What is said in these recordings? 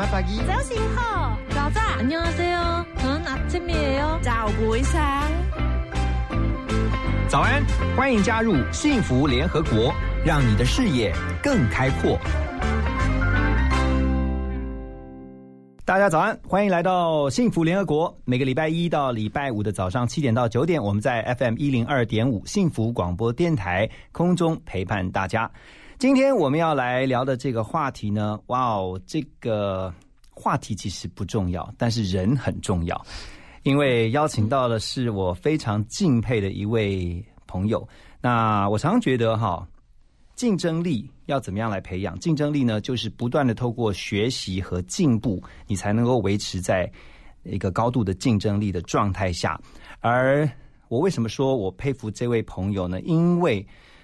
Selamat pagi. 早醒好，早早， 안녕하세요. 저는 아침이에요.早不一상《早安》，欢迎加入幸福联合国，让你的视野更开阔。大家早安，欢迎来到幸福联合国。每个礼拜一到礼拜五的早上七点到九点，我们在 FM 一零二点五幸福广播电台空中陪伴大家。 今天我们要来聊的这个话题呢，哇哦，这个话题其实不重要，但是人很重要。因为邀请到的是我非常敬佩的一位朋友。那我常觉得哈，竞争力要怎么样来培养？竞争力呢，就是不断的透过学习和进步，你才能够维持在一个高度的竞争力的状态下。而我为什么说我佩服这位朋友呢？因为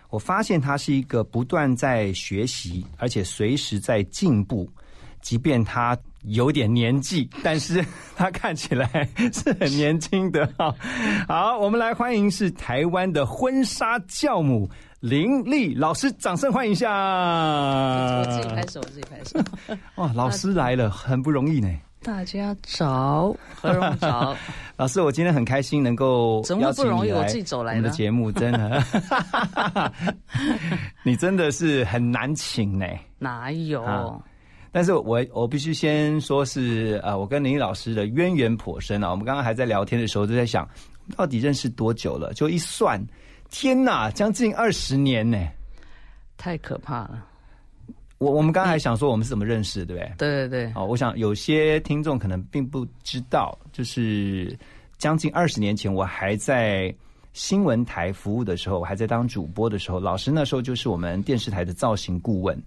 我发现他是一个不断在学习，而且随时在进步，即便他。有点年纪，但是他看起来是很年轻的哈。好，我们来欢迎是台湾的婚纱教母林丽老师，掌声欢迎一下。我自己拍手，我自己拍手。哇，老师来了，很不容易呢。大家早，何荣早。老师，我今天很开心能够怎么不容易？我自己走来的。我们的节目真的，你真的是很难请呢。哪有？啊但是我我必须先说是呃，我跟林老师的渊源颇深啊。我们刚刚还在聊天的时候，就在想到底认识多久了？就一算，天哪，将近二十年呢！太可怕了。我我们刚才还想说我们是怎么认识，对不对？对对对。哦，我想有些听众可能并不知道，就是将近二十年前，我还在新闻台服务的时候，我还在当主播的时候，老师那时候就是我们电视台的造型顾问。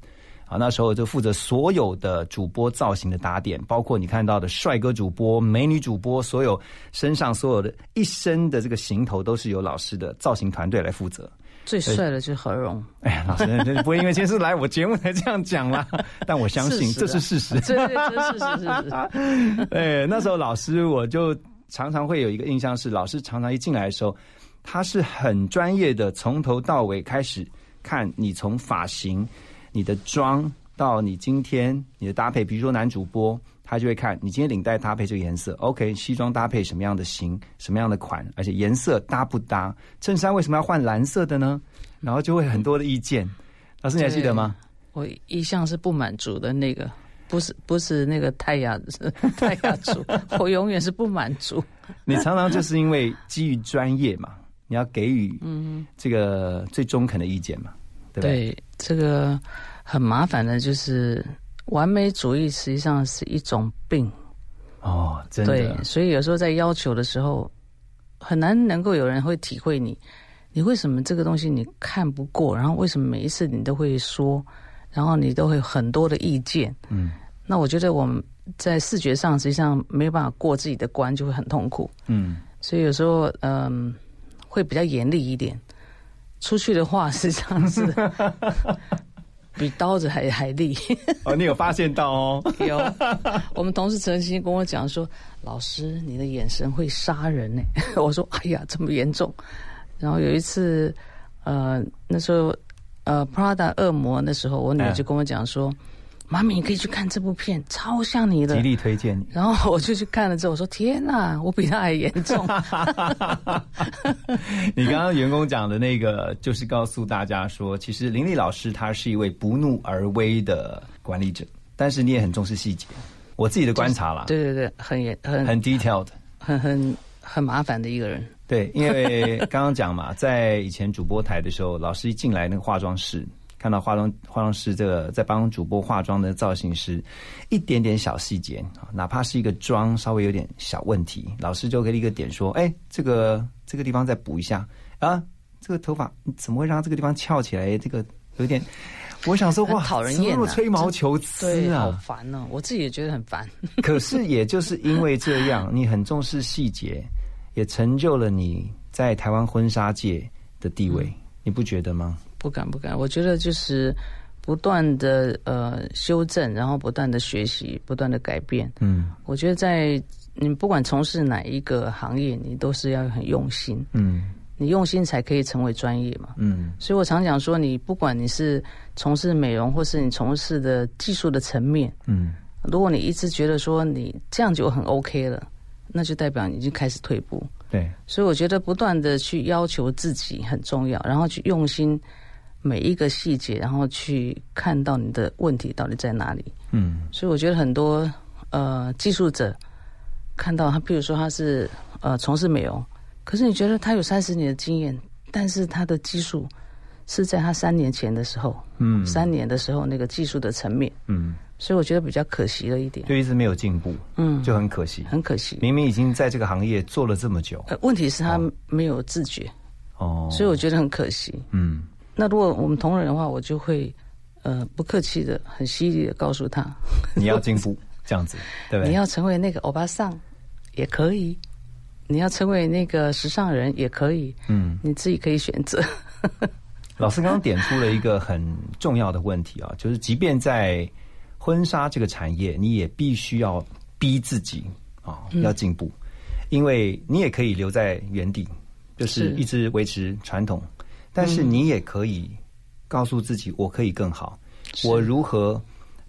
啊，那时候就负责所有的主播造型的打点，包括你看到的帅哥主播、美女主播，所有身上所有的一身的这个行头，都是由老师的造型团队来负责。最帅的就是何荣。哎呀，老师不会因为今天是来我节目才这样讲啦，但我相信这是事实。对 对，这是事实。哎，那时候老师我就常常会有一个印象是，老师常常一进来的时候，他是很专业的，从头到尾开始看你从发型。你的妆到你今天你的搭配，比如说男主播，他就会看你今天领带搭配这个颜色，OK，西装搭配什么样的型、什么样的款，而且颜色搭不搭？衬衫为什么要换蓝色的呢？然后就会很多的意见。老师你还记得吗？我一向是不满足的那个，不是不是那个泰雅泰 雅族，我永远是不满足。你常常就是因为基于专业嘛，你要给予嗯这个最中肯的意见嘛。对不对这个很麻烦的，就是完美主义实际上是一种病哦，真的。对，所以有时候在要求的时候，很难能够有人会体会你，你为什么这个东西你看不过，然后为什么每一次你都会说，然后你都会很多的意见。嗯，那我觉得我们在视觉上实际上没有办法过自己的关，就会很痛苦。嗯，所以有时候嗯会比较严厉一点。出去的话，实际上是比刀子还还利。哦，你有发现到哦？有，我们同事陈欣跟我讲说：“老师，你的眼神会杀人呢。”我说：“哎呀，这么严重。”然后有一次，呃，那时候呃，Prada 恶魔那时候，我女儿就跟我讲说。妈咪，你可以去看这部片，超像你的，极力推荐你。然后我就去看了之后，我说：“天哪，我比他还严重。”你刚刚员工讲的那个，就是告诉大家说，其实林丽老师她是一位不怒而威的管理者，但是你也很重视细节。我自己的观察啦，对对对，很严很很 detailed，很很很麻烦的一个人。对，因为刚刚讲嘛，在以前主播台的时候，老师一进来那个化妆室。看到化妆化妆师这个在帮主播化妆的造型师，一点点小细节啊，哪怕是一个妆稍微有点小问题，老师就给你一个点说：“哎，这个这个地方再补一下啊，这个头发怎么会让这个地方翘起来？这个有点，我想说哇，讨人厌啊，吹毛求疵啊，好烦哦！我自己也觉得很烦。可是也就是因为这样，你很重视细节，也成就了你在台湾婚纱界的地位，你不觉得吗？不敢不敢，我觉得就是不断的呃修正，然后不断的学习，不断的改变。嗯，我觉得在你不管从事哪一个行业，你都是要很用心。嗯，你用心才可以成为专业嘛。嗯，所以我常讲说，你不管你是从事美容，或是你从事的技术的层面，嗯，如果你一直觉得说你这样就很 OK 了，那就代表你已经开始退步。对，所以我觉得不断的去要求自己很重要，然后去用心每一个细节，然后去看到你的问题到底在哪里。嗯。所以我觉得很多呃技术者看到他，譬如说他是呃从事美容，可是你觉得他有三十年的经验，但是他的技术是在他三年前的时候，嗯。三年的时候那个技术的层面，嗯，所以我觉得比较可惜了一点，就一直没有进步，嗯，就很可惜。很可惜。明明已经在这个行业做了这么久，呃，问题是他没有自觉，哦，所以我觉得很可惜。嗯那如果我们同仁的话，我就会呃不客气的、很犀利的告诉他，你要进步，这样子，对不对？你要成为那个欧巴桑也可以，你要成为那个时尚人也可以，嗯，你自己可以选择。老师刚刚点出了一个很重要的问题啊，就是即便在婚纱这个产业，你也必须要逼自己啊，嗯要进步，因为你也可以留在原地，就是是一直维持传统，但是你也可以告诉自己，我可以更好，我如何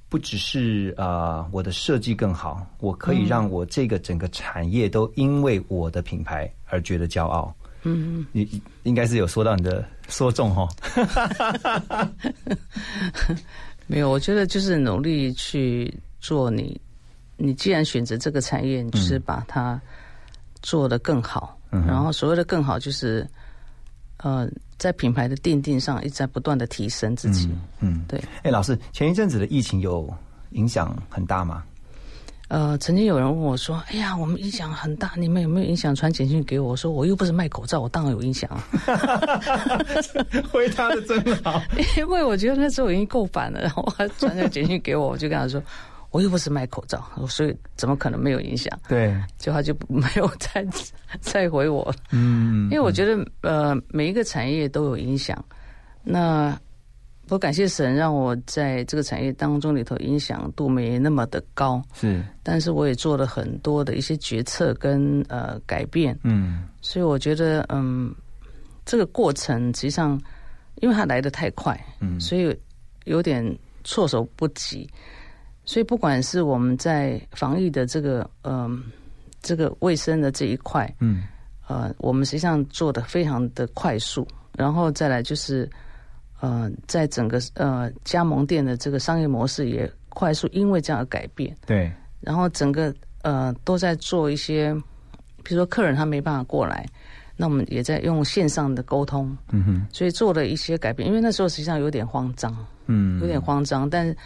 不只是啊、呃我的设计更好，我可以让我这个整个产业都因为我的品牌而觉得骄傲。嗯，你你应该是有说到你的 说中哈，没有，我觉得就是努力去做你，你既然选择这个产业，你就是把它做得更好。嗯然后所谓的更好，就是呃，在品牌的奠定上一直在不断的提升自己。嗯，对，哎，老师，前一阵子的疫情有影响很大吗？呃，曾经有人问我说：“哎呀，我们影响很大，你们有没有影响传简讯给我？”我说：“我又不是卖口罩，我当然有影响啊。回答的真好。因为我觉得那时候已经够烦了，然后他传个简讯给我，我就跟他说：“我又不是卖口罩，所以怎么可能没有影响？对，？”就他就没有再再回我。了，嗯。因为我觉得呃每一个产业都有影响。那我感谢神让我在这个产业当中里头影响度没那么的高，是，但是我也做了很多的一些决策跟呃改变，嗯。所以我觉得嗯这个过程实际上因为它来的太快，嗯。所以有点措手不及。所以不管是我们在防疫的这个嗯、这个卫生的这一块，嗯。呃，我们实际上做的非常的快速，然后再来就是呃，在整个呃加盟店的这个商业模式也快速因为这样而改变，对，然后整个呃都在做一些，比如说客人他没办法过来，那我们也在用线上的沟通，嗯哼，所以做了一些改变。因为那时候实际上有点慌张，嗯，有点慌张，但是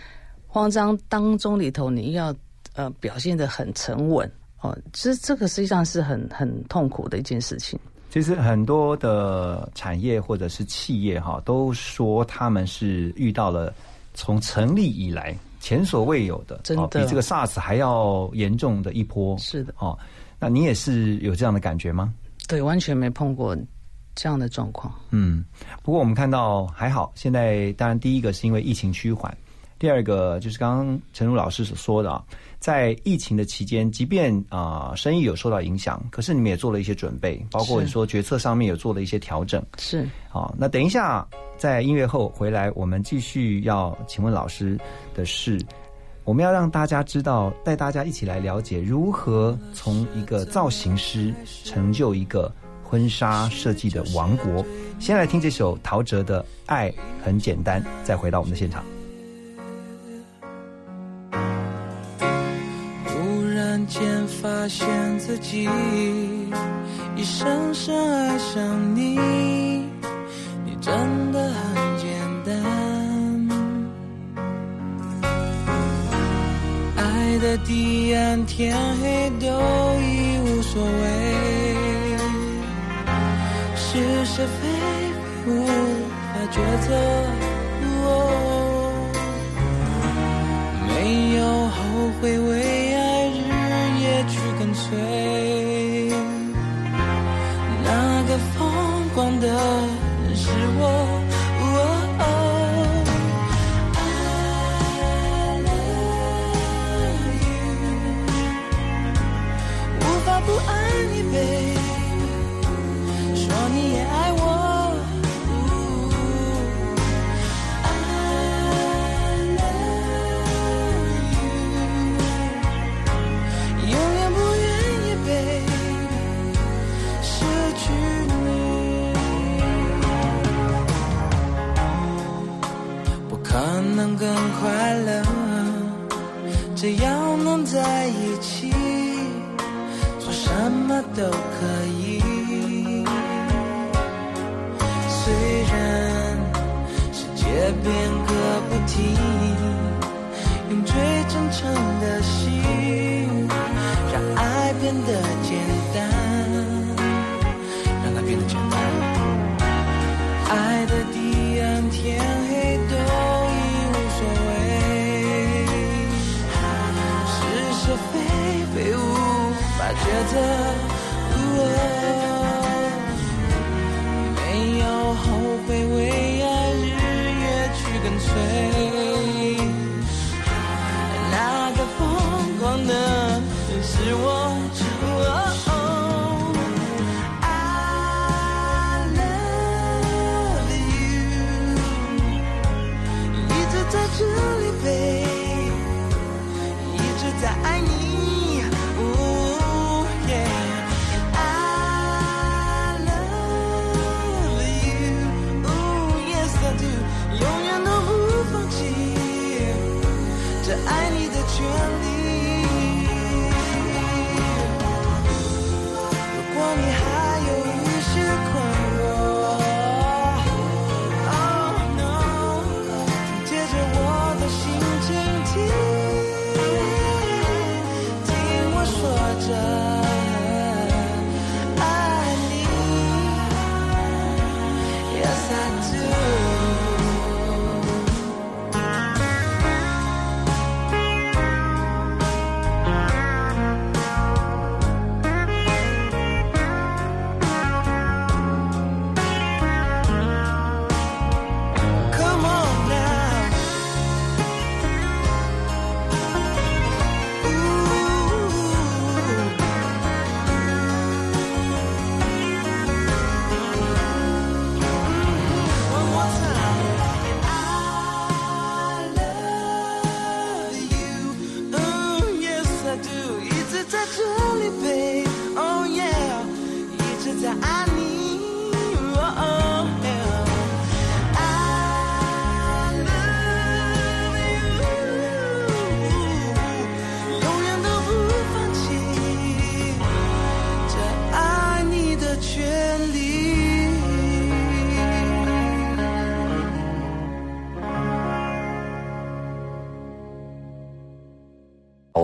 慌张当中里头你要呃表现的很沉稳哦，其实这个实际上是很很痛苦的一件事情。其实很多的产业或者是企业哈，都说他们是遇到了从成立以来前所未有的，真的哦比这个 SARS 还要严重的一波。是的，哦，那你也是有这样的感觉吗？对，完全没碰过这样的状况。嗯，不过我们看到还好，现在当然第一个是因为疫情趋缓，第二个就是刚刚陈如老师所说的啊，在疫情的期间，即便啊、生意有受到影响，可是你们也做了一些准备，包括你说决策上面有做了一些调整。是好，那等一下在音乐后回来，我们继续要请问老师的是，我们要让大家知道，带大家一起来了解如何从一个造型师成就一个婚纱设计的王国。先来听这首陶喆的《爱很简单》，再回到我们的现场。忽然间发现自己已深深爱上你，你真的很简单。爱的彼岸，天黑都已无所谓，是是非非无法抉择。后悔，快乐只要能在一起做什么都可以。虽然世界变个不停。法抉却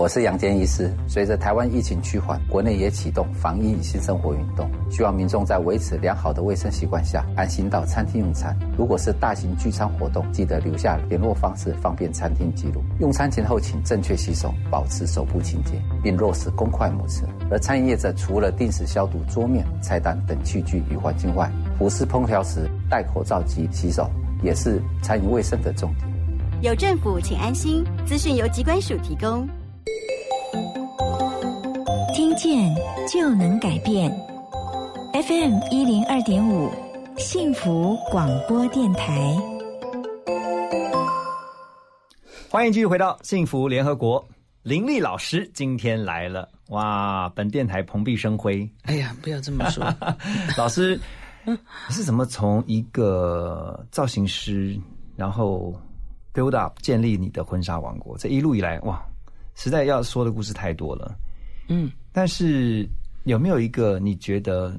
我是杨坚医师。随着台湾疫情趋缓，国内也启动防疫新生活运动，希望民众在维持良好的卫生习惯下，安心到餐厅用餐。如果是大型聚餐活动，记得留下联络方式，方便餐厅记录。用餐前后请正确洗手，保持手部清洁，并落实公筷母匙。而餐饮业者除了定时消毒桌面、菜单等器具与环境外，俯视烹调时戴口罩及洗手，也是餐饮卫生的重点。有政府，请安心。资讯由机关署提供。听见就能改变。FM 一零二点五，幸福广播电台。欢迎继续回到幸福联合国。林丽老师今天来了，哇！本电台蓬荜生辉。哎呀，不要这么说。老师，你是怎么从一个造型师，然后 build up 建立你的婚纱王国？这一路以来，哇，实在要说的故事太多了。嗯，但是有没有一个你觉得，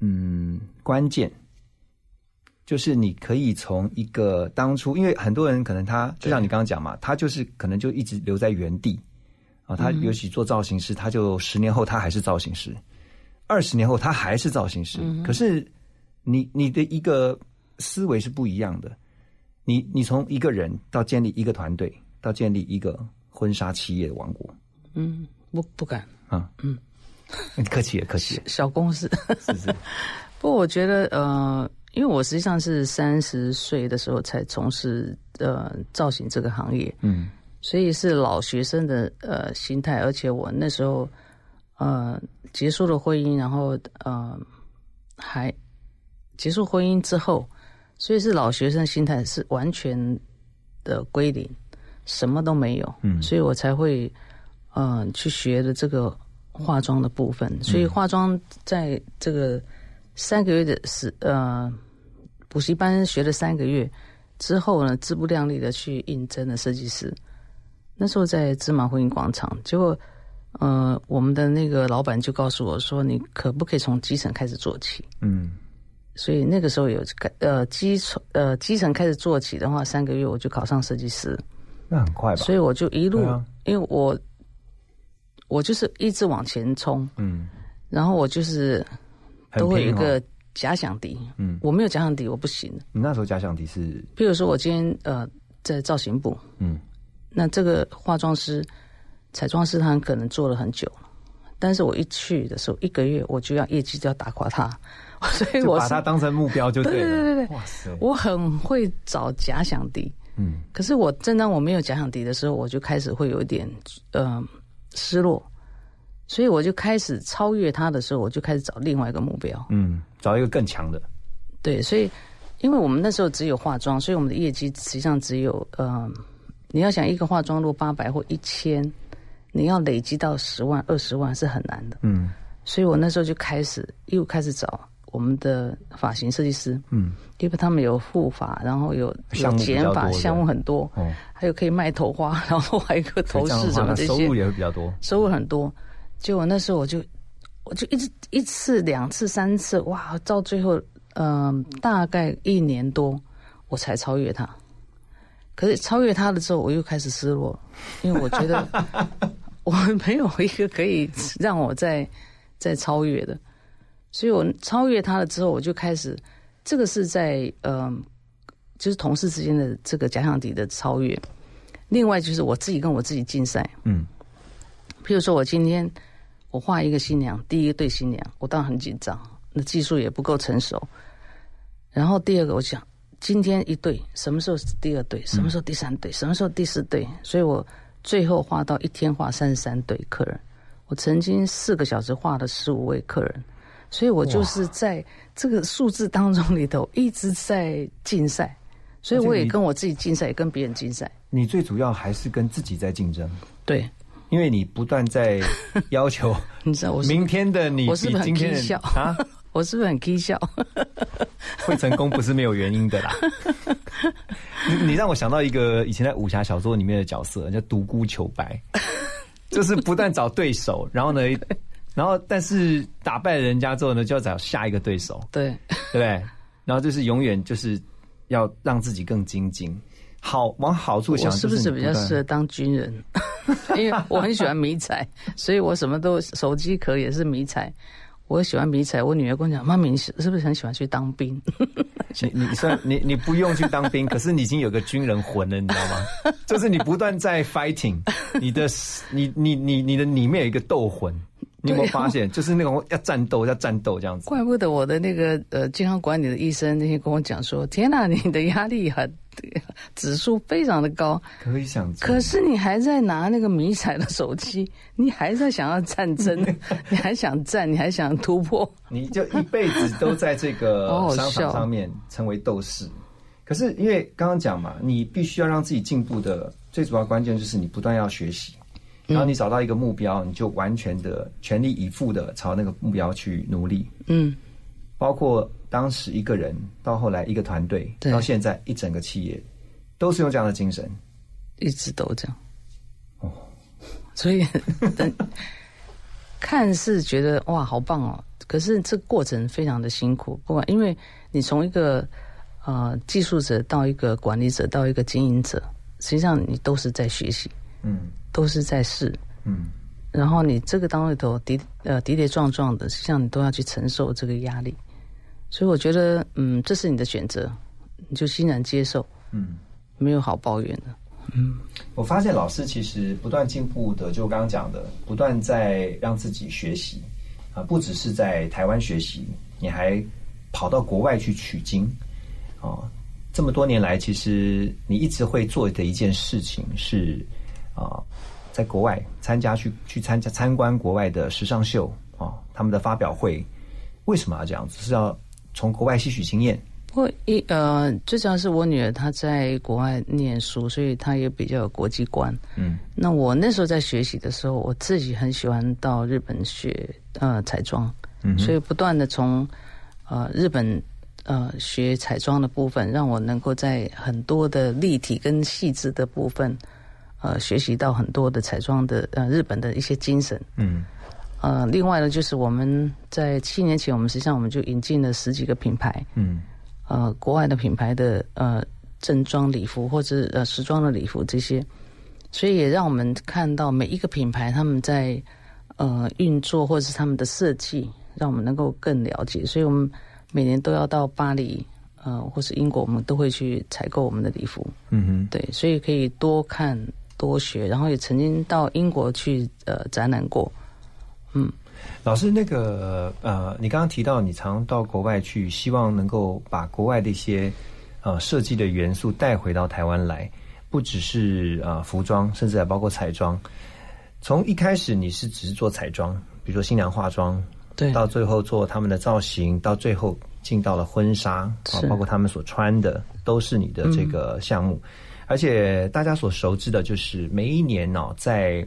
嗯，关键就是你可以从一个当初，因为很多人可能他就像你刚刚讲嘛，他就是可能就一直留在原地啊，他尤其做造型师，他就十年后他还是造型师，二十年后他还是造型师。可是你你的一个思维是不一样的，你你从一个人到建立一个团队，到建立一个婚纱企业的王国，嗯，不不敢，啊，嗯，客气了，客气。了，小公司。是是，不过我觉得，呃，因为我实际上是三十岁的时候才从事呃造型这个行业，嗯所以是老学生的呃心态，而且我那时候呃结束了婚姻，然后呃还结束婚姻之后，所以是老学生心态是完全的归零，什么都没有，嗯。所以我才会嗯、呃去学的这个化妆的部分，所以化妆在这个三个月的时呃补习班学了三个月之后呢，自不量力的去应征了设计师。那时候在芝麻婚姻广场，结果呃，我们的那个老板就告诉我说，你可不可以从基层开始做起？嗯。所以那个时候有呃基层呃基层开始做起的话，三个月我就考上设计师，那很快吧？所以我就一路，啊因为我我就是一直往前冲，嗯，然后我就是都会有一个假想敌，嗯我没有假想敌我不行。你那时候假想敌是比如说我今天呃在造型部，嗯那这个化妆师、彩妆师他很可能做了很久了，但是我一去的时候，一个月我就要业绩就要打垮他，所以我把我是它当成目标就对了。对对对对哇塞，我很会找假想敌。嗯可是我正当我没有假想敌的时候，我就开始会有一点呃失落，所以我就开始超越他的时候，我就开始找另外一个目标。嗯，找一个更强的。对，所以因为我们那时候只有化妆，所以我们的业绩实际上只有呃，你要想一个化妆落八百或一千，你要累积到十万、二十万是很难的。嗯所以我那时候就开始又开始找我们的发型设计师，嗯因为他们有护发，然后有有剪发，项目很多，哦，还有可以卖头花，然后还有一个头饰什么这些收入，也会比较多。收入很多。结果那时候我就我就一直一次、两次、三次，哇，到最后，嗯、大概一年多我才超越他。可是超越他了之后，我又开始失落，因为我觉得 我没有一个可以让我再再超越的，所以我超越他了之后，我就开始，这个是在嗯、就是同事之间的这个假想敌的超越。另外就是我自己跟我自己竞赛，嗯譬如说我今天我画一个新娘，第一个对新娘，我当然很紧张，那技术也不够成熟。然后第二个，我想今天一对，什么时候是第二对，什么时候第三对，什么时候第四对，所以我最后画到一天画三十三对客人。我曾经四个小时画了十五位客人，所以我就是在这个数字当中里头一直在竞赛，所以我也跟我自己竞赛，也跟别人竞赛。你最主要还是跟自己在竞争，对，因为你不断在 要求你知道我是明天的你我是不是很比今天的笑啊 我是不是很 k 笑？会成功不是没有原因的啦。你你让我想到一个以前在武侠小说里面的角色，叫独孤求败，就是不断找对手，然后呢，然后但是打败人家之后呢，就要找下一个对手，对，对不对？然后就是永远就是要让自己更精进。好，往好处想，我是不是比较适合当军人？因为我很喜欢迷彩，所以我什么都手机壳也是迷彩。我喜欢迷彩，我女儿跟我讲：“妈咪，你是是不是很喜欢去当兵你你算你你不用去当兵，可是你已经有个军人魂了，你知道吗？就是你不断在 fighting，你的你你你你的里面有一个斗魂，你有没有发现？就是那种要战斗要战斗这样？”子。怪不得我的那个呃健康管理的医生那天跟我讲说：“天哪，你的压力很指数非常的高，可以想，可是你还在拿那个迷彩的手机，你还在想要战争，你还想战，你还想突破。”你就一辈子都在这个 商场上面成为斗士。可是因为刚刚讲嘛，你必须要让自己进步的最主要关键就是你不断要学习，然后你找到一个目标，你就完全的全力以赴的朝那个目标去努力。嗯，包括当时一个人，到后来一个团队，到现在一整个企业，都是用这样的精神。一直都这样。哦，所以等看似觉得哇好棒哦，可是这个过程非常的辛苦。不管因为你从一个呃技术者到一个管理者到一个经营者，实际上你都是在学习，嗯都是在试。嗯，然后你这个当里头跌呃跌跌撞撞的，实际上你都要去承受这个压力。所以我觉得，嗯，这是你的选择，你就欣然接受，嗯，没有好抱怨的。嗯我发现老师其实不断进步的，就刚刚讲的，不断在让自己学习啊，不只是在台湾学习，你还跑到国外去取经啊。这么多年来，其实你一直会做的一件事情是啊，在国外参加去去参加参观国外的时尚秀啊，他们的发表会，为什么要这样子？是要从国外吸取经验？我一呃，最主要是我女儿她在国外念书，所以她也比较有国际观。嗯那我那时候在学习的时候，我自己很喜欢到日本学呃彩妆，嗯所以不断的从呃日本呃学彩妆的部分，让我能够在很多的立体跟细致的部分，呃学习到很多的彩妆的呃日本的一些精神。嗯呃，另外呢，就是我们在七年前，我们实际上我们就引进了十几个品牌，嗯呃，国外的品牌的呃正装礼服或者呃时装的礼服这些，所以也让我们看到每一个品牌他们在呃运作或者是他们的设计，让我们能够更了解。所以我们每年都要到巴黎呃或是英国，我们都会去采购我们的礼服。嗯哼，对，所以可以多看多学，然后也曾经到英国去呃展览过。嗯，老师，那个呃，你刚刚提到你常到国外去，希望能够把国外的一些呃设计的元素带回到台湾来，不只是呃服装，甚至还包括彩妆。从一开始你是只是做彩妆，比如说新娘化妆，对，到最后做他们的造型，到最后进到了婚纱啊，包括他们所穿的，都是你的这个项目。而且大家所熟知的就是每一年哦，在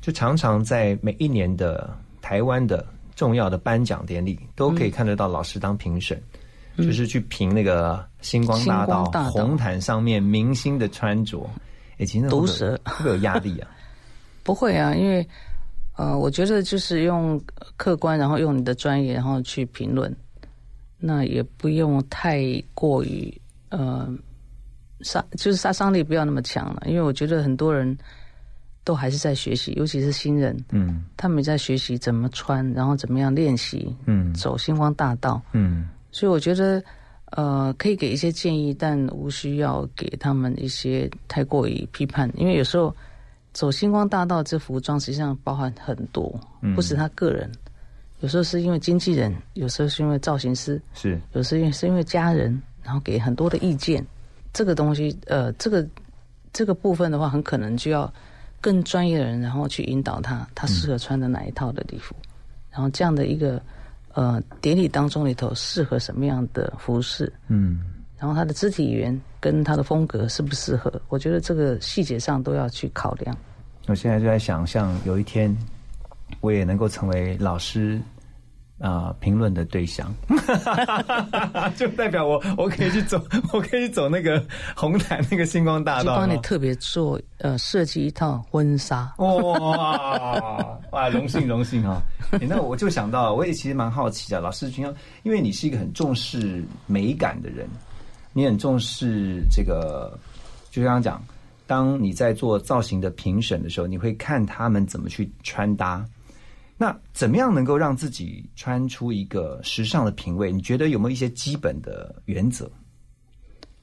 就常常在每一年的台湾的重要的颁奖典礼，都可以看得到老师当评审，就是去评那个星光大道红毯上面明星的穿着。哎，其实毒舌会有压力啊？不会啊，因为呃，我觉得就是用客观，然后用你的专业，然后去评论，那也不用太过于呃杀，就是杀伤力不要那么强了。因为我觉得很多人都还是在学习，尤其是新人，嗯，他们在学习怎么穿，然后怎么样练习，嗯，走星光大道，嗯，所以我觉得呃可以给一些建议，但无需要给他们一些太过于批判，因为有时候。走星光大道，这服装实际上包含很多，不是他个人。有时候是因为经纪人，有时候是因为造型师，是有时候是因为家人，然后给很多的意见。这个东西，呃，这个这个部分的话，很可能就要更专业的人，然后去引导他，他适合穿的哪一套的礼服，然后这样的一个呃典礼当中里头适合什么样的服饰，嗯，然后他的肢体语言跟他的风格适不适合，我觉得这个细节上都要去考量。我现在就在想象，有一天我也能够成为老师啊评论的对象，就代表我我可以去走，我可以走那个红毯那个星光大道，就帮你特别做呃设计一套婚纱。哇哇，荣幸荣幸 哈！那我就想到，我也其实蛮好奇的，老师君，因为你是一个很重视美感的人，你很重视这个，就刚刚讲。当你在做造型的评审的时候，你会看他们怎么去穿搭。那怎么样能够让自己穿出一个时尚的品味？你觉得有没有一些基本的原则？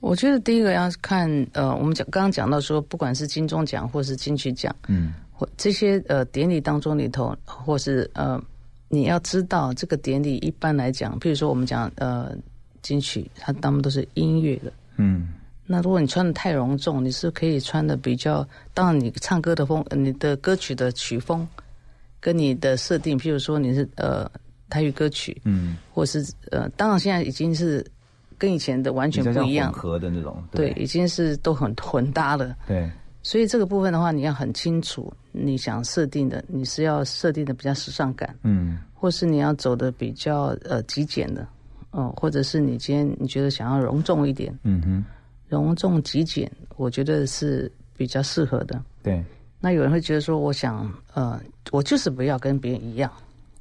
我觉得第一个要看，呃，我们讲刚刚讲到说，不管是金钟奖或是金曲奖，嗯，或这些呃典礼当中里头，或是呃，你要知道这个典礼一般来讲，譬如说我们讲呃金曲，它他们都是音乐的，嗯。那如果你穿的太隆重，你是可以穿的比较，当然你唱歌的风，你的歌曲的曲风，跟你的设定，譬如说你是呃台语歌曲，嗯，或是呃，当然现在已经是跟以前的完全不一样，混合的那种，对，已经是都很混搭了，对。所以这个部分的话，你要很清楚你想设定的，你是要设定的比较时尚感，嗯，或是你要走的比较呃极简的，哦，或者是你今天你觉得想要隆重一点，嗯哼。隆重极简，我觉得是比较适合的。对，那有人会觉得说，我想，呃，我就是不要跟别人一样，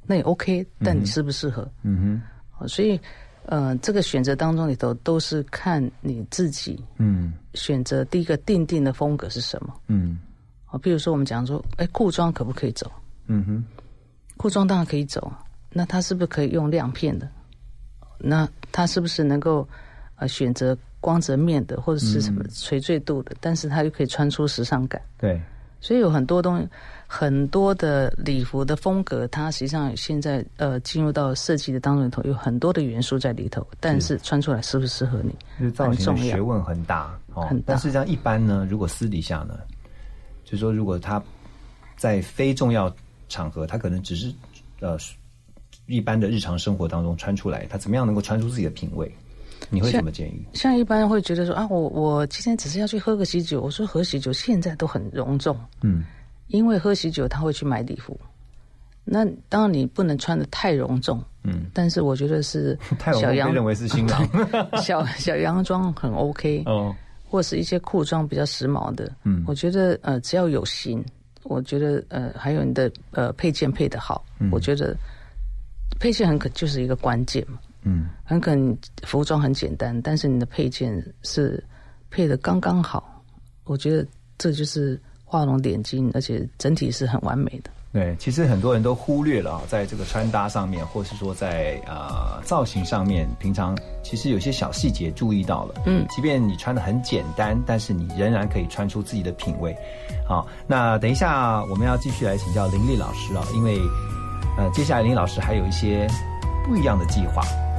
那也 OK，但你适不适合？嗯哼。所以，呃，这个选择当中里头都是看你自己。嗯。选择第一个定定的风格是什么？嗯。啊，比如说我们讲说，哎，裤装可不可以走？嗯哼。裤装当然可以走，那它是不是可以用亮片的？那它是不是能够呃选择？光泽面的或者是什么垂坠度的，但是它又可以穿出时尚感。对，所以有很多东西，很多的礼服的风格，它实际上现在呃进入到设计的当中里头，有很多的元素在里头，但是穿出来适不适合你，就是造型的学问很大哦。很大。但是这样一般呢，如果私底下呢，就是说如果他在非重要场合，他可能只是呃一般的日常生活当中穿出来，他怎么样能够穿出自己的品味？你会怎么建议？像一般会觉得说啊，我我今天只是要去喝个喜酒。我说喝喜酒现在都很隆重，嗯，因为喝喜酒他会去买礼服。那当然你不能穿的太隆重，嗯，但是我觉得是 小洋认为是新郎，小小洋装很 OK 哦。或是一些裤装比较时髦的，嗯我觉得呃只要有型，我觉得呃还有你的呃配件配的好，嗯我觉得配件很可就是一个关键嘛。嗯很可能服装很简单，但是你的配件是配的刚刚好，我觉得这就是画龙点睛，而且整体是很完美的。对，其实很多人都忽略了啊，在这个穿搭上面，或是说在呃造型上面，平常其实有些小细节注意到了。嗯即便你穿的很简单，但是你仍然可以穿出自己的品味。好，那等一下我们要继续来请教林丽老师啊，因为呃接下来林老师还有一些不一样的计划。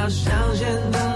要相信的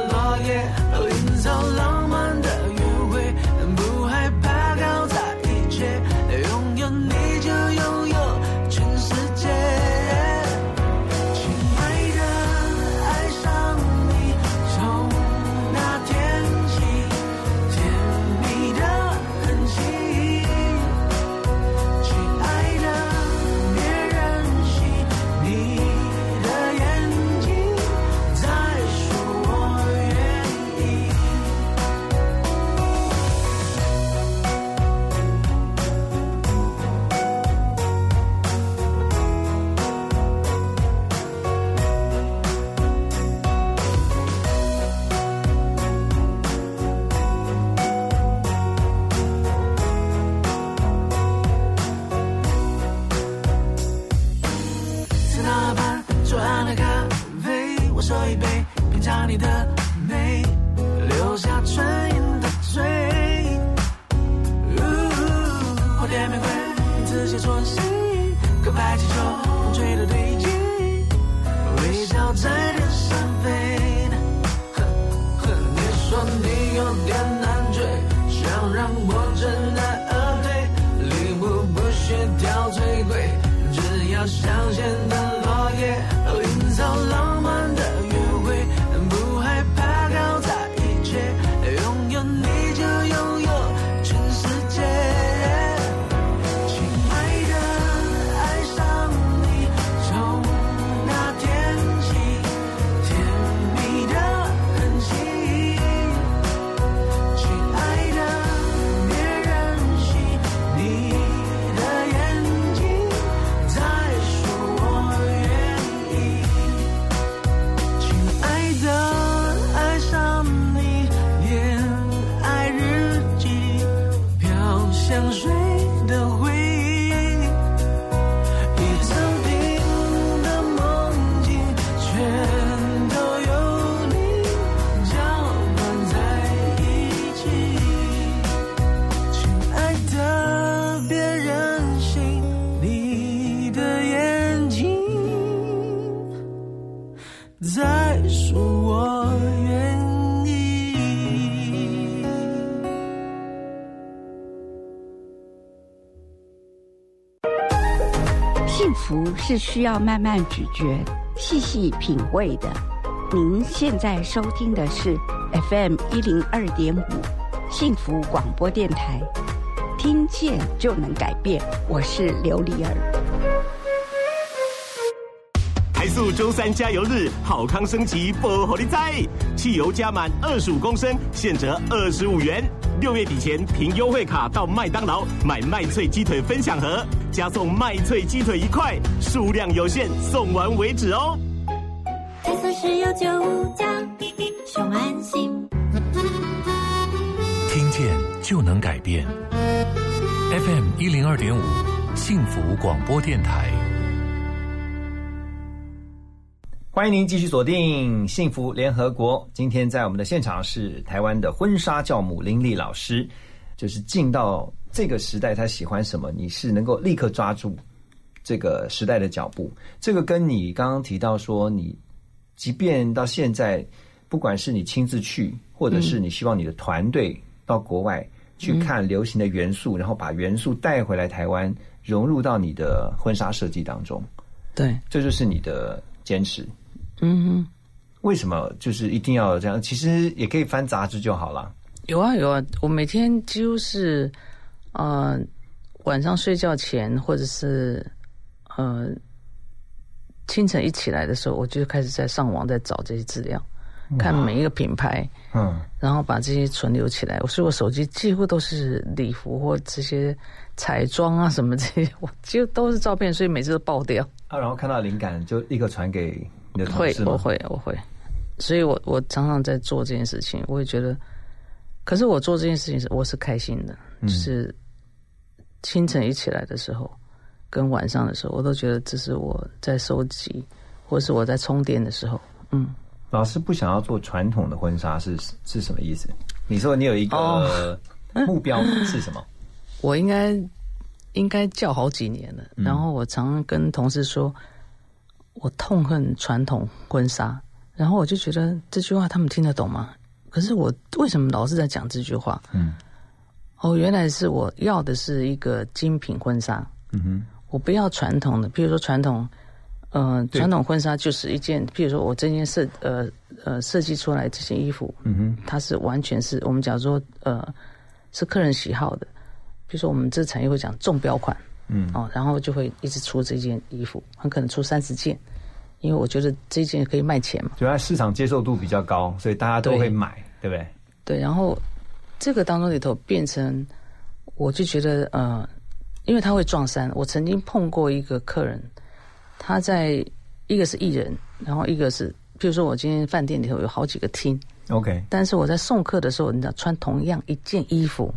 我真的而退，礼物不需挑最贵，只要香榭的是需要慢慢咀嚼、细细品味的。您现在收听的是 FM 一零二点五幸福广播电台，听见就能改变。我是刘丽儿。台塑周三加油日，好康升级不火力在，汽油加满二十五公升，现折二十五元。六月底前凭优惠卡到麦当劳买麦脆鸡腿分享盒，加送麦脆鸡腿一块，数量有限，送完为止哦。台塑石油九五加，熊安心。听见就能改变。FM 一零二点五，幸福广播电台。欢迎您继续锁定幸福联合国。今天在我们的现场是台湾的婚纱教母林丽老师，就是进到这个时代，她喜欢什么，你是能够立刻抓住这个时代的脚步。这个跟你刚刚提到说你即便到现在，不管是你亲自去，或者是你希望你的团队到国外去看流行的元素，然后把元素带回来台湾，融入到你的婚纱设计当中。对，这就是你的坚持。嗯哼，为什么就是一定要这样？其实也可以翻杂志就好了。有啊有啊，我每天几乎是呃晚上睡觉前，或者是呃清晨一起来的时候，我就开始在上网在找这些资料，看每一个品牌，嗯，然后把这些存留起来。所以我手机几乎都是礼服或这些彩妆啊什么这些，我几乎都是照片，所以每次都爆掉。啊，然后看到灵感就立刻传给你的会，我会，我会。所以我我常常在做这件事情，我也觉得，可是我做这件事情是我是开心的，嗯就是清晨一起来的时候，跟晚上的时候，我都觉得这是我在收集，或是我在充电的时候，嗯。老师不想要做传统的婚纱是是什么意思？你说你有一个哦目标是什么？我应该应该叫好几年了，嗯然后我常常跟同事说，我痛恨传统婚纱，然后我就觉得这句话他们听得懂吗？可是我为什么老是在讲这句话？嗯，哦，原来是我要的是一个精品婚纱，嗯哼，我不要传统的，比如说传统，呃，传统婚纱就是一件，比如说我这件设呃呃设计出来这件衣服，嗯哼，它是完全是我们讲说呃是客人喜好的，比如说我们这产业会讲中标款，嗯。哦，然后就会一直出这件衣服，很可能出三十件，因为我觉得这件可以卖钱嘛，主要市场接受度比较高，所以大家都会买，对不对？对，然后这个当中里头变成，我就觉得呃，因为他会撞衫，我曾经碰过一个客人，他在一个是艺人，然后一个是，比如说我今天饭店里头有好几个厅，OK，但是我在送客的时候，你知道穿同样一件衣服，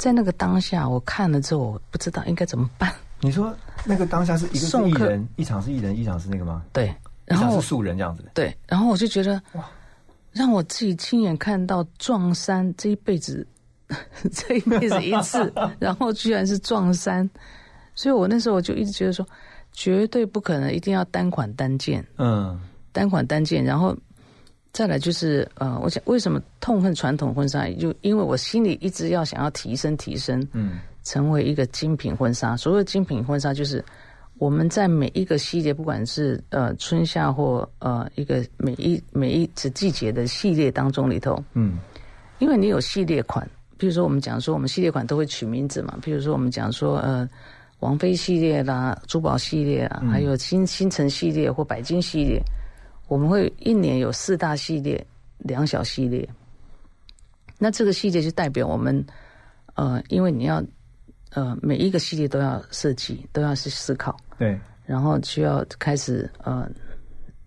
在那个当下我看了之后，我不知道应该怎么办。你说那个当下是一个是艺人，一场是艺人，一场是那个吗？对，一然后场是素人这样子。对，然后我就觉得，让我自己亲眼看到撞衫，这一辈子，这一辈子一次，然后居然是撞衫，所以我那时候我就一直觉得说，绝对不可能，一定要单款单件，嗯单款单件，然后再来就是呃，我想为什么痛恨传统婚纱，就因为我心里一直要想要提升提升，嗯。成为一个精品婚纱。所谓精品婚纱，就是我们在每一个系列，不管是呃春夏或呃一个每一每一次季节的系列当中里头，嗯。因为你有系列款，比如说我们讲说我们系列款都会取名字嘛，比如说我们讲说呃王菲系列啦、珠宝系列啊，嗯。还有新新城系列或白金系列，我们会一年有四大系列、两小系列。那这个系列就代表我们呃，因为你要呃每一个系列都要设计，都要去思考，对，然后需要开始呃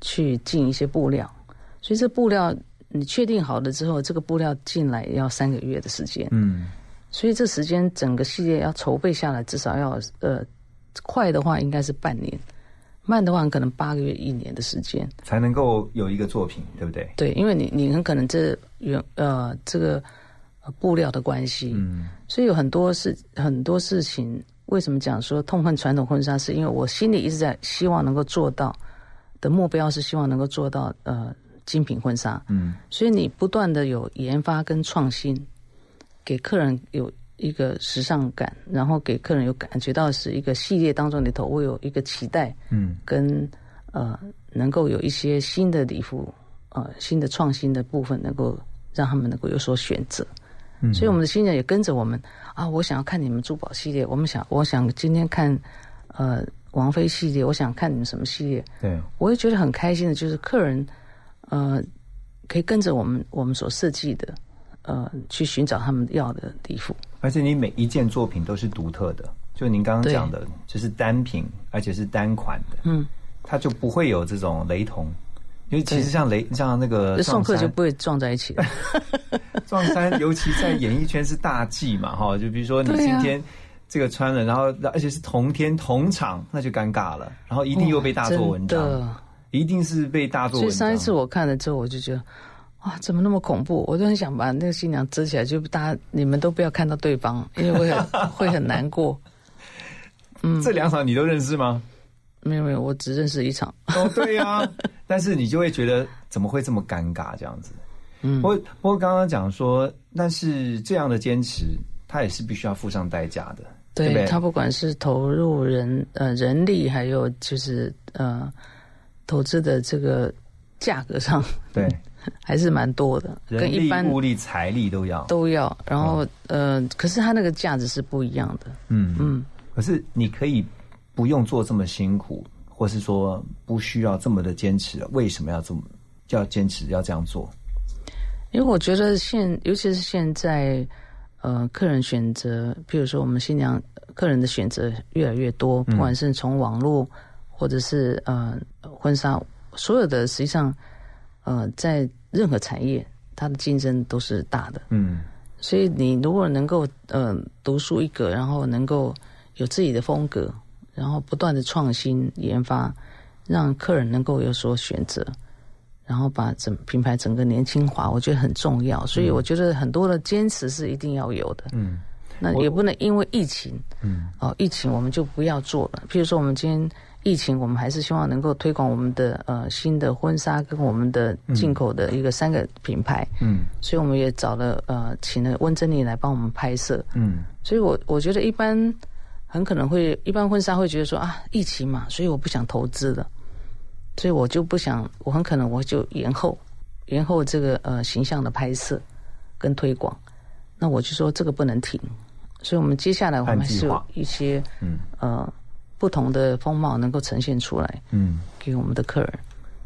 去进一些布料，所以这布料你确定好了之后，这个布料进来要三个月的时间，嗯。所以这时间整个系列要筹备下来，至少要呃快的话应该是半年，慢的话可能八个月一年的时间。才能够有一个作品，对不对？对，因为你你很可能这原呃这个呃布料的关系，嗯所以有很多事很多事情，为什么讲说痛恨传统婚纱，是因为我心里一直在希望能够做到的目标是希望能够做到呃精品婚纱，嗯所以你不断的有研发跟创新，给客人有一个时尚感，然后给客人有感觉到是一个系列当中里头我有一个期待，嗯跟呃能够有一些新的礼服，呃新的创新的部分，能够让他们能够有所选择。嗯所以我们的新人也跟着我们啊，我想要看你们珠宝系列，我们想我想今天看呃王菲系列，我想看你们什么系列，对，我也觉得很开心的，就是客人呃可以跟着我们我们所设计的呃去寻找他们要的礼服。而且你每一件作品都是独特的，就您刚刚讲的，就是单品，而且是单款的，嗯，它就不会有这种雷同。因为其实像雷像那个送客撞衫就不会撞在一起了。撞衫，尤其在演艺圈是大忌嘛，哈，就比如说你今天这个穿了，然后而且是同天同场，那就尴尬了，然后一定又被大做文章，一定是被大做所以文章。上一次我看了之后，我就觉得，哇，怎么那么恐怖？我就很想把那个新娘遮起来，就大家你们都不要看到对方，因为会很会很难过。嗯，这两场你都认识吗？没有没有，我只认识一场。哦，对呀、但是你就会觉得怎么会这么尴尬这样子？嗯不过不过刚刚讲说，但是这样的坚持，他也是必须要付上代价的，对不对？他不管是投入人呃人力，还有就是呃投资的这个价格上，对，还是蛮多的，跟一般物力、财力都要。都要。然后、呃，可是它那个价值是不一样的。嗯嗯，可是你可以不用做这么辛苦，或是说不需要这么的坚持，为什么要这么要坚持要这样做？因为我觉得现，尤其是现在，呃，客人选择，譬如说我们新娘客人的选择越来越多，不管是从网络或者是呃婚纱，所有的实际上，呃，在任何产业，它的竞争都是大的。嗯所以你如果能够呃独树一格，然后能够有自己的风格，然后不断的创新研发，让客人能够有所选择，然后把整品牌整个年轻化，我觉得很重要。所以我觉得很多的坚持是一定要有的。嗯，那也不能因为疫情，嗯，哦，疫情我们就不要做了。譬如说，我们今天疫情，我们还是希望能够推广我们的呃新的婚纱跟我们的进口的一个三个品牌。嗯所以我们也找了呃，请了温珍妮来帮我们拍摄。嗯所以我我觉得一般很可能会一般婚纱会觉得说啊，疫情嘛，所以我不想投资了，所以我就不想，我很可能我就延后延后这个呃形象的拍摄跟推广。那我就说这个不能停，所以我们接下来我们还是有一些嗯呃不同的风貌能够呈现出来嗯，给我们的客人。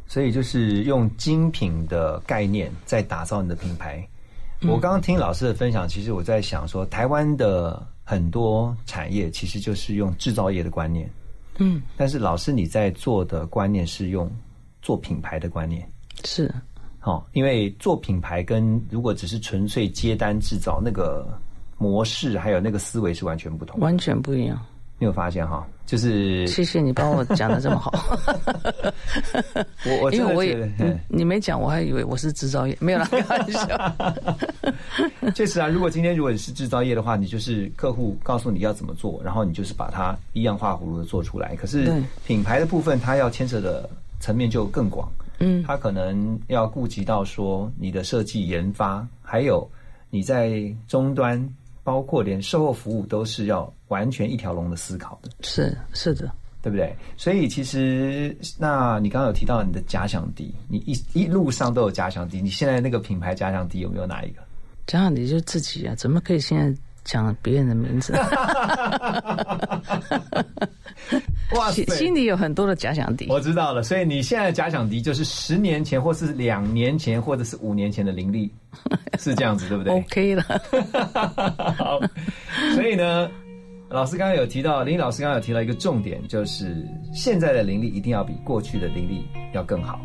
所以就是用精品的概念在打造你的品牌。嗯我刚刚听老师的分享，其实我在想说，台湾的很多产业其实就是用制造业的观念，嗯，但是老师你在做的观念是用做品牌的观念。是哦，因为做品牌跟如果只是纯粹接单制造那个模式，还有那个思维是完全不同。完全不一样。你有发现哈？就是谢谢你帮我讲的这么好。我我因为我也你没讲，我还以为我是制造业，没有啦，开玩笑。确实啊，如果今天如果你是制造业的话，你就是客户告诉你要怎么做，然后你就是把它一样画葫芦的做出来。可是品牌的部分，它要牵扯的层面就更广，嗯，它可能要顾及到说你的设计研发，还有你在终端，包括连售后服务都是要完全一条龙的思考的。是是的，对不对？所以其实，那你刚刚有提到你的假想敌，你一一路上都有假想敌。你现在那个品牌假想敌有没有哪一个？假想敌就自己啊，怎么可以现在讲别人的名字？哇心心里有很多的假想敌。我知道了，所以你现在的假想敌就是十年前，或是两年前，或者是五年前的林立，是这样子，对不对？OK 了。好，所以呢，老师刚刚有提到，林老师刚刚有提到一个重点，就是现在的林立一定要比过去的林立要更好，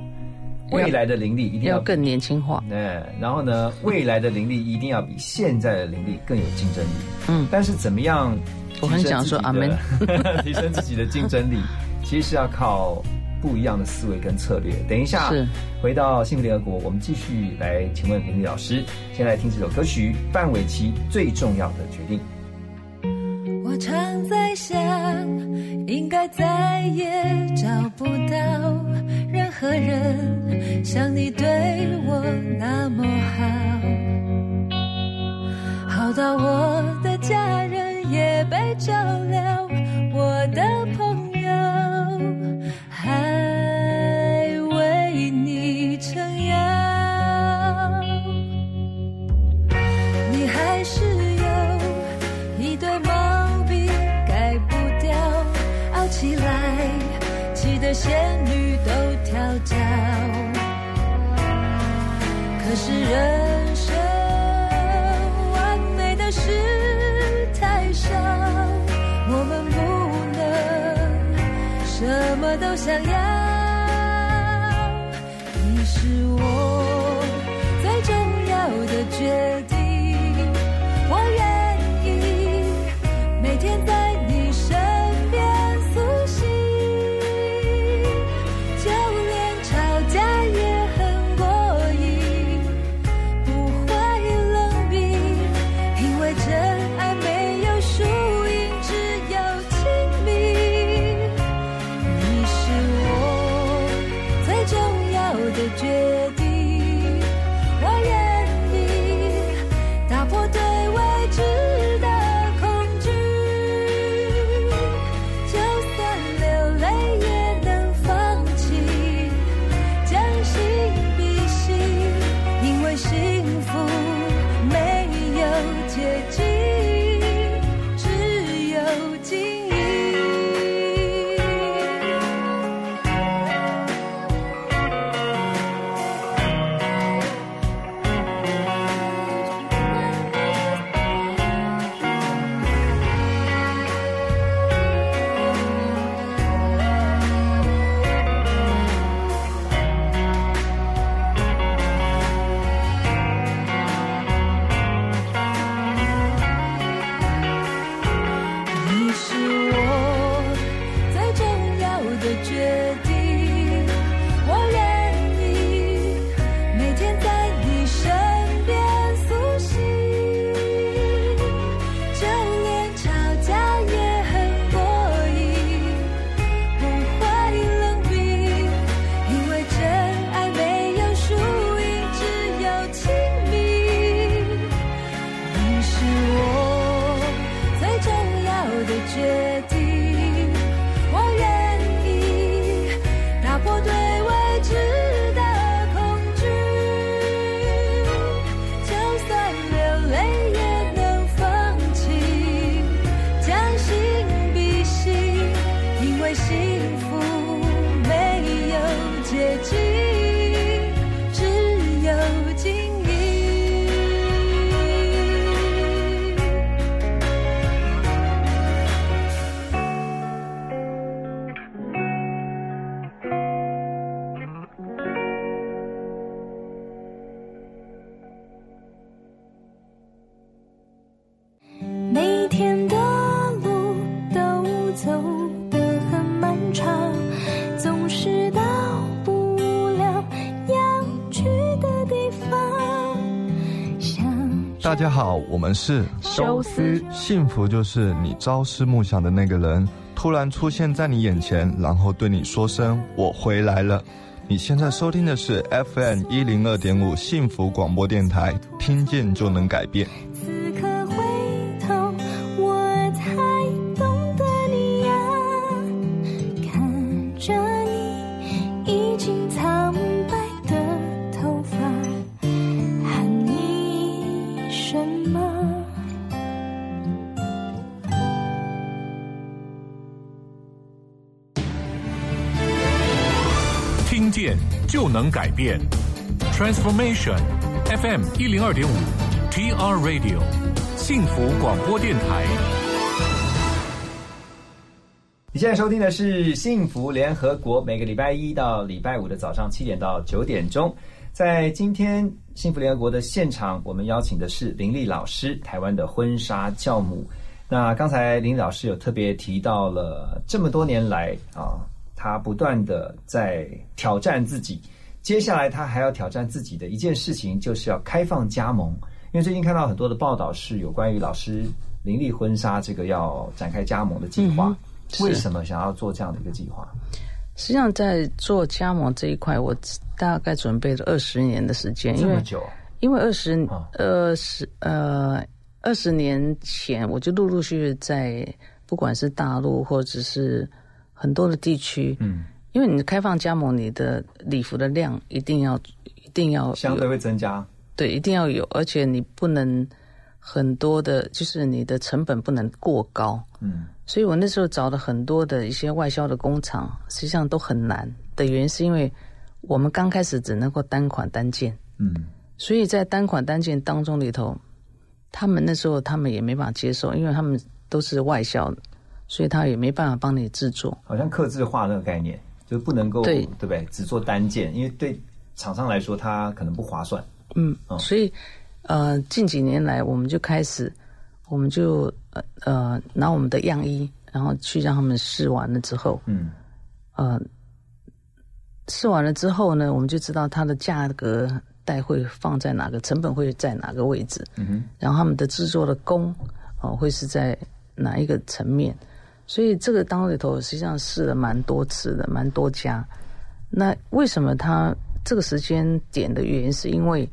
未来的灵力一定要要更年轻化。哎，然后呢，未来的灵力一定要比现在的灵力更有竞争力。嗯，但是怎么样？我很想说阿门。提升自己的竞争力，其实是要靠不一样的思维跟策略。等一下，是回到幸福联合国，我们继续来请问林立老师。先来听这首歌曲《范玮琪最重要的决定》。我常在想，应该再也找不到任何人像你对我那么好，好到我的家人也被照亮，大家好，我们是休斯幸福就是你朝思暮想的那个人突然出现在你眼前，然后对你说声“我回来了”。你现在收听的是 FM 一零二点五幸福广播电台，听见就能改变。能改变，Transformation FM 一零二点五 TR Radio 幸福广播电台。你现在收听的是幸福联合国，每个礼拜一到礼拜五的早上七点到九点钟，在今天幸福联合国的现场，我们邀请的是林丽老师，台湾的婚纱教母。那刚才林老师有特别提到了这么多年来啊，他不断的在挑战自己，接下来他还要挑战自己的一件事情，就是要开放加盟。因为最近看到很多的报道是有关于老师林立婚纱这个要展开加盟的计划。嗯为什么想要做这样的一个计划？实际上，在做加盟这一块，我大概准备了二十年的时间，因为这么久，因为二十二十呃二十年前，我就陆陆续续在不管是大陆或者是很多的地区，嗯，因为你开放加盟，你的礼服的量一定要一定要相对会增加。对，一定要有，而且你不能很多的，就是你的成本不能过高。嗯，所以我那时候找了很多的一些外销的工厂，实际上都很难的原因是因为我们刚开始只能够单款单件，嗯，所以在单款单件当中里头，他们那时候他们也没办法接受，因为他们都是外销的，所以他也没办法帮你制作。好像刻字化那个概念，就不能够对。对不对？只做单件，因为对厂商来说，它可能不划算。嗯，所以呃，近几年来我们就开始，我们就呃呃拿我们的样衣，然后去让他们试完了之后，嗯，呃，试完了之后呢，我们就知道它的价格带会放在哪个，成本会在哪个位置，嗯哼，然后他们的制作的工哦、会是在哪一个层面，所以这个当中里头实际上试了蛮多次的，蛮多家。那为什么他这个时间点的原因，是因为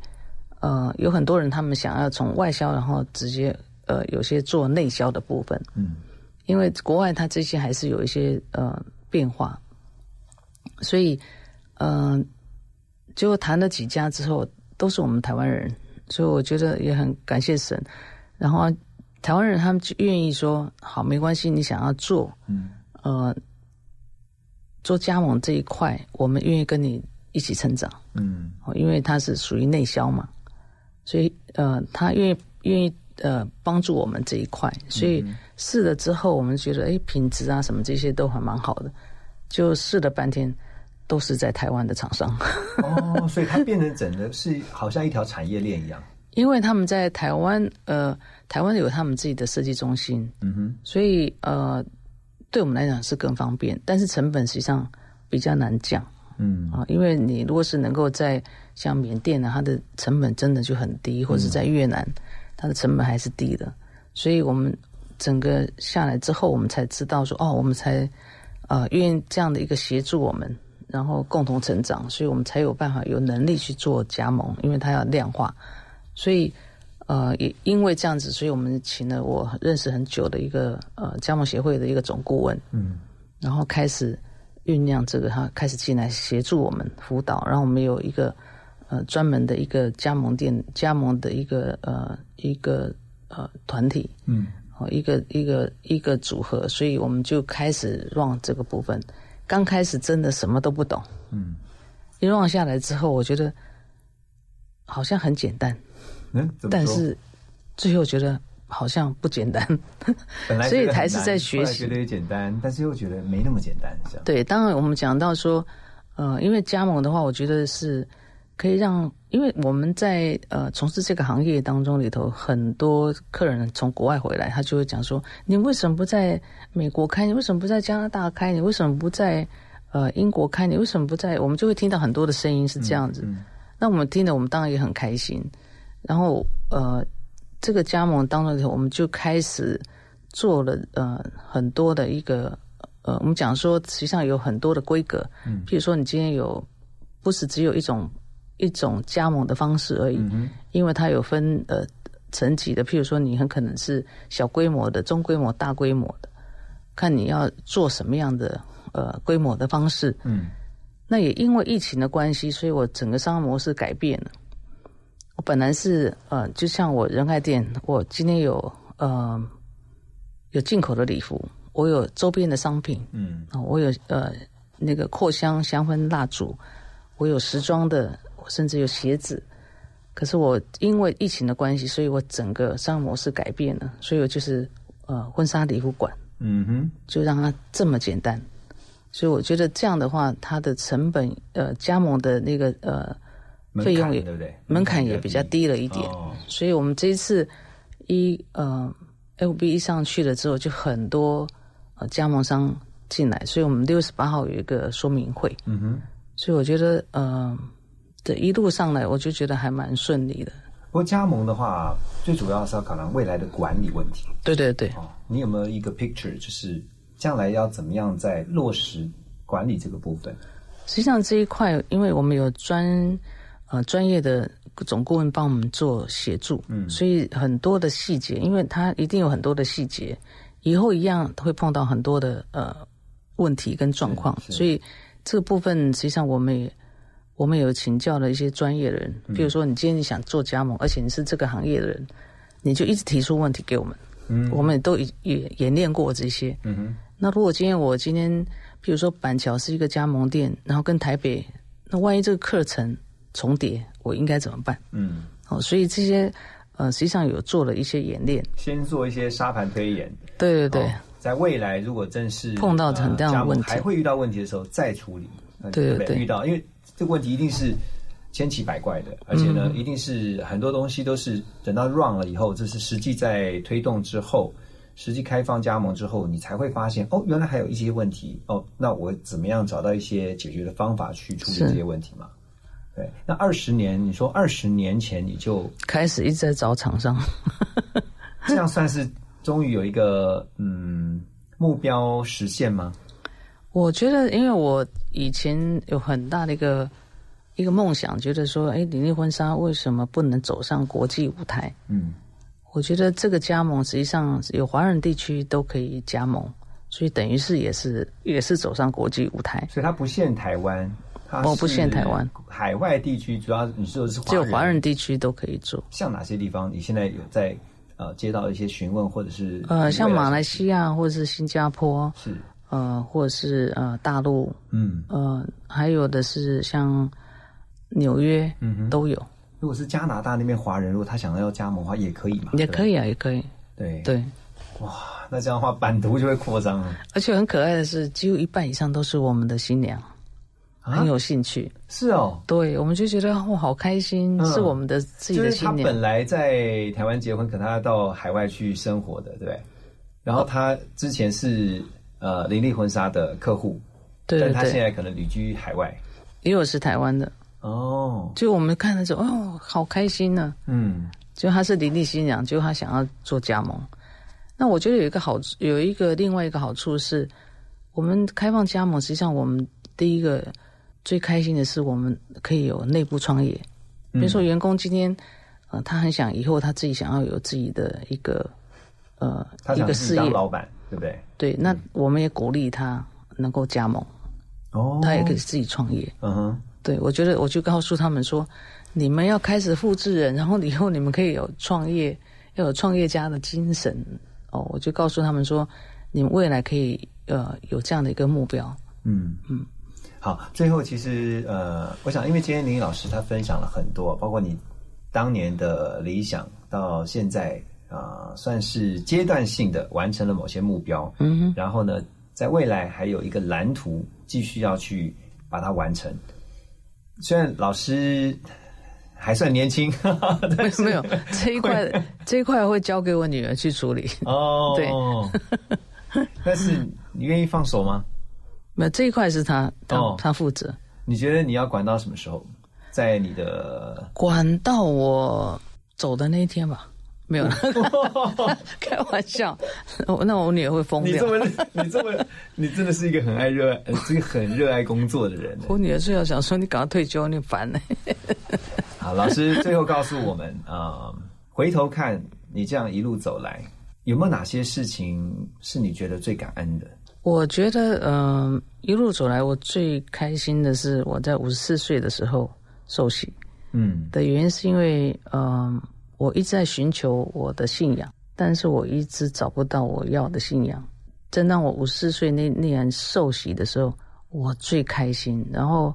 呃有很多人他们想要从外销，然后直接呃有些做内销的部分，嗯，因为国外它这些还是有一些呃变化，所以嗯、呃，结果谈了几家之后，都是我们台湾人，所以我觉得也很感谢神。然后台湾人他们就愿意说好，没关系，你想要做，嗯，呃，做加盟这一块，我们愿意跟你一起成长，嗯，哦，因为它是属于内销嘛，所以呃，他愿意愿意呃帮助我们这一块，所以试了之后，我们觉得哎，品质啊什么这些都还蛮好的，就试了半天，都是在台湾的厂商。哦，所以它变成整个是好像一条产业链一样。因为他们在台湾，呃，台湾有他们自己的设计中心，嗯哼，所以呃，对我们来讲是更方便，但是成本实际上比较难降，嗯。啊，因为你如果是能够在像缅甸呢，它的成本真的就很低，或者是在越南，它的成本还是低的，所以我们整个下来之后，我们才知道说，哦，我们才呃愿意这样的一个协助我们，然后共同成长，所以我们才有办法有能力去做加盟，因为它要量化。所以，呃，也因为这样子，所以我们请了我认识很久的一个呃加盟协会的一个总顾问，嗯，然后开始酝酿这个，他开始进来协助我们辅导，然后我们有一个呃专门的一个加盟店加盟的一个呃一个呃团体，嗯，哦，一个一个一个组合，所以我们就开始 run 这个部分。刚开始真的什么都不懂，嗯，一 run 下来之后，我觉得好像很简单，嗯，但是最后觉得好像不简单，本来所以还是在学习，觉得也简单，但是又觉得没那么简单，这样。对，当然我们讲到说，呃，因为加盟的话，我觉得是可以让，因为我们在呃从事这个行业当中里头，很多客人从国外回来，他就会讲说，你为什么不在美国开？你为什么不在加拿大开？你为什么不在呃英国开？你为什么不在？我们就会听到很多的声音是这样子。那我们听了，我们当然也很开心。然后呃，这个加盟当中里头，我们就开始做了呃很多的一个呃，我们讲说，实际上有很多的规格。嗯，譬如说，你今天有不是只有一种一种加盟的方式而已，嗯因为它有分呃层级的。譬如说，你很可能是小规模的、中规模、大规模的，看你要做什么样的呃规模的方式。嗯。那也因为疫情的关系，所以我整个商业模式改变了。我本来是呃，就像我仁爱店，我今天有呃有进口的礼服，我有周边的商品，嗯，啊，我有呃那个扩香香氛蜡烛，我有时装的，我甚至有鞋子。可是我因为疫情的关系，所以我整个商业模式改变了，所以我就是呃婚纱礼服馆，嗯哼，就让它这么简单。所以我觉得这样的话，它的成本呃加盟的那个呃费用也对不对？门槛也比较低了一点。哦所以我们这一次一呃 LB 一上去了之后，就很多呃加盟商进来，所以我们六十八号有一个说明会。嗯哼。所以我觉得呃这一路上来，我就觉得还蛮顺利的。不过加盟的话，最主要是要考量未来的管理问题。对对对。哦，你有没有一个 picture，就是将来要怎么样在落实管理这个部分？实际上这一块，因为我们有专呃专业的总顾问帮我们做协助，嗯，所以很多的细节，因为他一定有很多的细节，以后一样会碰到很多的呃问题跟状况，所以这个部分实际上我们也我们有请教了一些专业的人，嗯。比如说你今天你想做加盟，而且你是这个行业的人，你就一直提出问题给我们，嗯，我们也都也演练过这些，嗯哼。那如果今天我今天，比如说板桥是一个加盟店，然后跟台北，那万一这个课程重叠，我应该怎么办？嗯，哦，所以这些呃，实际上有做了一些演练，先做一些沙盘推演。对对对，哦在未来如果真是碰到很这样的问题呃还会遇到问题的时候再处理。呃对对对遇到，因为这个问题一定是千奇百怪的，而且呢，嗯一定是很多东西都是等到 run 了以后，这是实际在推动之后。实际开放加盟之后，你才会发现哦，原来还有一些问题哦。那我怎么样找到一些解决的方法去处理这些问题嘛？对，那二十年，你说二十年前你就开始一直在找厂商，这样算是终于有一个嗯目标实现吗？我觉得，因为我以前有很大的一个一个梦想，觉得说，哎，李丽婚纱为什么不能走上国际舞台？嗯，我觉得这个加盟实际上有华人地区都可以加盟，所以等于是也是也是走上国际舞台。所以它不限台湾，它哦不限台湾，海外地区主要你说的是华只有华人地区都可以做。像哪些地方？你现在有在呃接到一些询问，或者是呃，像马来西亚或者是新加坡，是呃，或者是呃大陆，嗯呃，还有的是像纽约，嗯哼都有。如果是加拿大那边华人，如果他想要加盟的话，也可以嘛？也可以啊，也可以。对对，哇，那这样的话版图就会扩张了。而且很可爱的是，几乎一半以上都是我们的新娘，很有兴趣。是哦，对，我们就觉得哇，好开心，嗯是我们的自己就是他的新娘。本来在台湾结婚，可他要到海外去生活的，对不对？然后他之前是呃林立婚纱的客户，对对但他现，在可能旅居海外。因为我是台湾的。哦，就我们看的时候，哦，好开心呢、嗯，就他是林立新娘，就他想要做加盟。那我觉得有一个好，有一个另外一个好处是，我们开放加盟，实际上我们第一个最开心的是，我们可以有内部创业。比如说，员工今天，呃，他很想以后他自己想要有自己的一个，呃，他一个事业，老板，对不对？对，那我们也鼓励他能够加盟，哦，他也可以自己创业。嗯哼，对，我觉得我就告诉他们说，你们要开始复制人，然后以后你们可以有创业，要有创业家的精神。哦，我就告诉他们说，你们未来可以呃有这样的一个目标。嗯。嗯，好，最后其实呃，我想因为今天林老师他分享了很多，包括你当年的理想到现在啊、算是阶段性的完成了某些目标，嗯哼，然后呢，在未来还有一个蓝图，继续要去把它完成。虽然老师还算年轻，没有没有这一块 这一块会交给我女儿去处理。哦，对，但是你愿意放手吗？没有这一块是他他、哦他负责，你觉得你要管到什么时候？在你的管到我走的那一天吧。没有了，开玩笑。那我女儿会疯掉。你这么你这么你真的是一个很爱热爱，呃这个很热爱工作的人。我女儿最后想说：“你赶快退休，你烦呢。好，老师最后告诉我们啊、呃回头看你这样一路走来，有没有哪些事情是你觉得最感恩的？我觉得，嗯、一路走来，我最开心的是我在五十四岁的时候受洗。嗯的原因是因为，嗯、我一直在寻求我的信仰，但是我一直找不到我要的信仰。正当我五十四岁那那年受洗的时候，我最开心。然后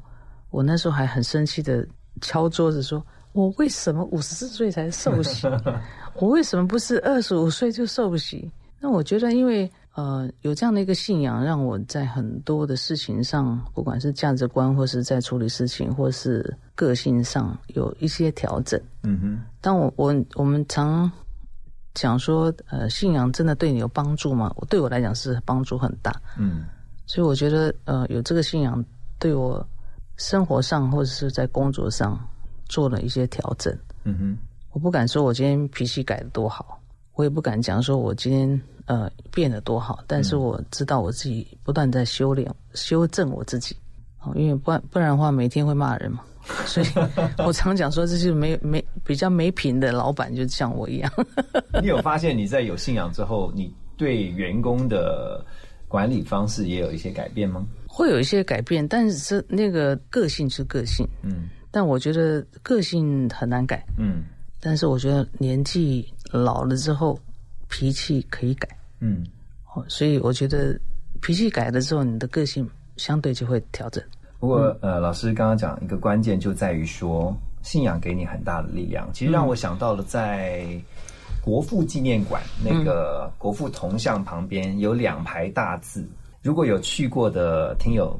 我那时候还很生气的敲桌子说：“我为什么五十四岁才受洗？我为什么不是二十五岁就受洗？”那我觉得，因为呃有这样的一个信仰，让我在很多的事情上，不管是价值观，或是在处理事情，或是个性上有一些调整。嗯哼，当我我我们常讲说，呃，信仰真的对你有帮助吗？我对我来讲是帮助很大。嗯所以我觉得，呃，有这个信仰对我生活上或者是在工作上做了一些调整。嗯哼，我不敢说我今天脾气改的多好，我也不敢讲说我今天呃变得多好，但是我知道我自己不断在修炼、修正我自己。哦，因为不然不然的话，每天会骂人嘛。所以 我常讲说，这就是没没比较没品的老板，就像我一样。你有发现 你在有信仰之后，你对员工的管理方式也有一些改变吗？会有一些改变，但是这那个个性是个性，嗯但我觉得个性很难改。嗯但是我觉得年纪老了之后，脾气可以改。嗯，哦，所以我觉得脾气改了之后，你的个性相对就会调整。不过呃，老师刚刚讲一个关键就在于说，信仰给你很大的力量。其实让我想到了在国父纪念馆那个国父铜像旁边有两排大字，如果有去过的听友。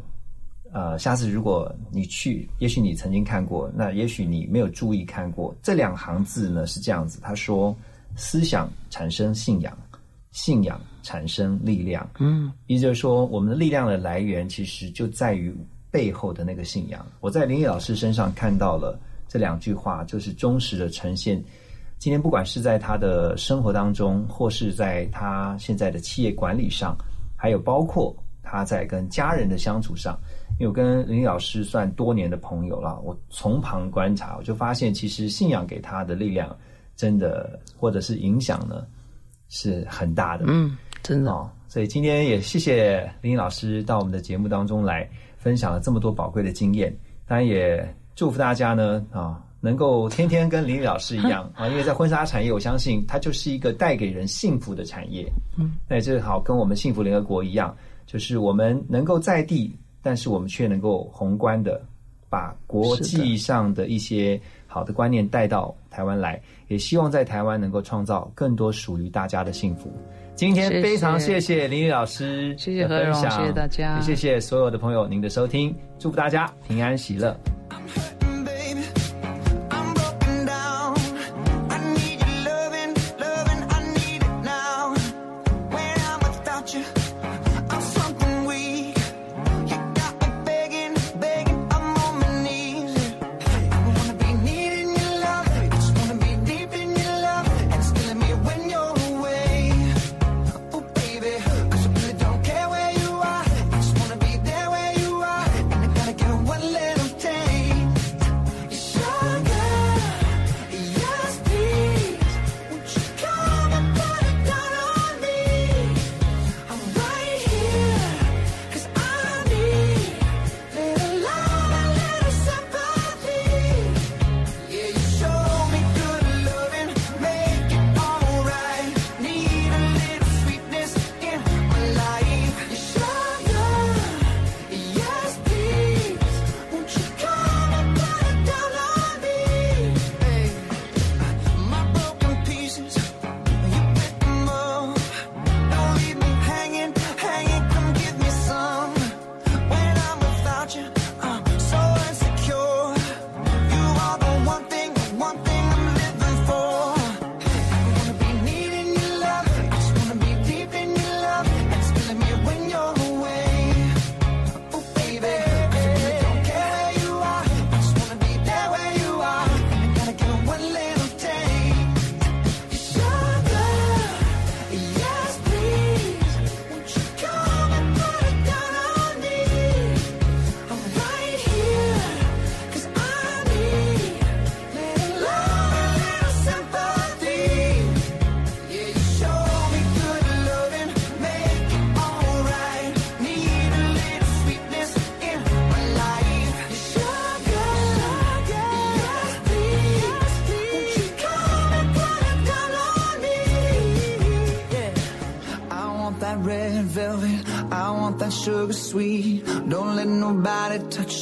呃，下次如果你去，也许你曾经看过，那也许你没有注意看过。这两行字呢是这样子，他说：“思想产生信仰，信仰产生力量。”嗯，也就是说，我们的力量的来源其实就在于背后的那个信仰。我在林毅老师身上看到了这两句话，就是忠实的呈现。今天不管是在他的生活当中，或是在他现在的企业管理上，还有包括他在跟家人的相处上，因为我跟林毅老师算多年的朋友了，我从旁观察，我就发现其实信仰给他的力量，真的或者是影响呢，是很大的。嗯，真的。哦，所以今天也谢谢林毅老师到我们的节目当中来分享了这么多宝贵的经验，当然也祝福大家呢啊。能够天天跟林毅老师一样啊，因为在婚纱产业，我相信它就是一个带给人幸福的产业。嗯，那也正好跟我们幸福联合国一样，就是我们能够在地，但是我们却能够宏观的把国际上的一些好的观念带到台湾来，也希望在台湾能够创造更多属于大家的幸福。今天非常谢谢林雨老师谢谢何荣，谢谢大家，也谢谢所有的朋友您的收听，祝福大家平安喜乐。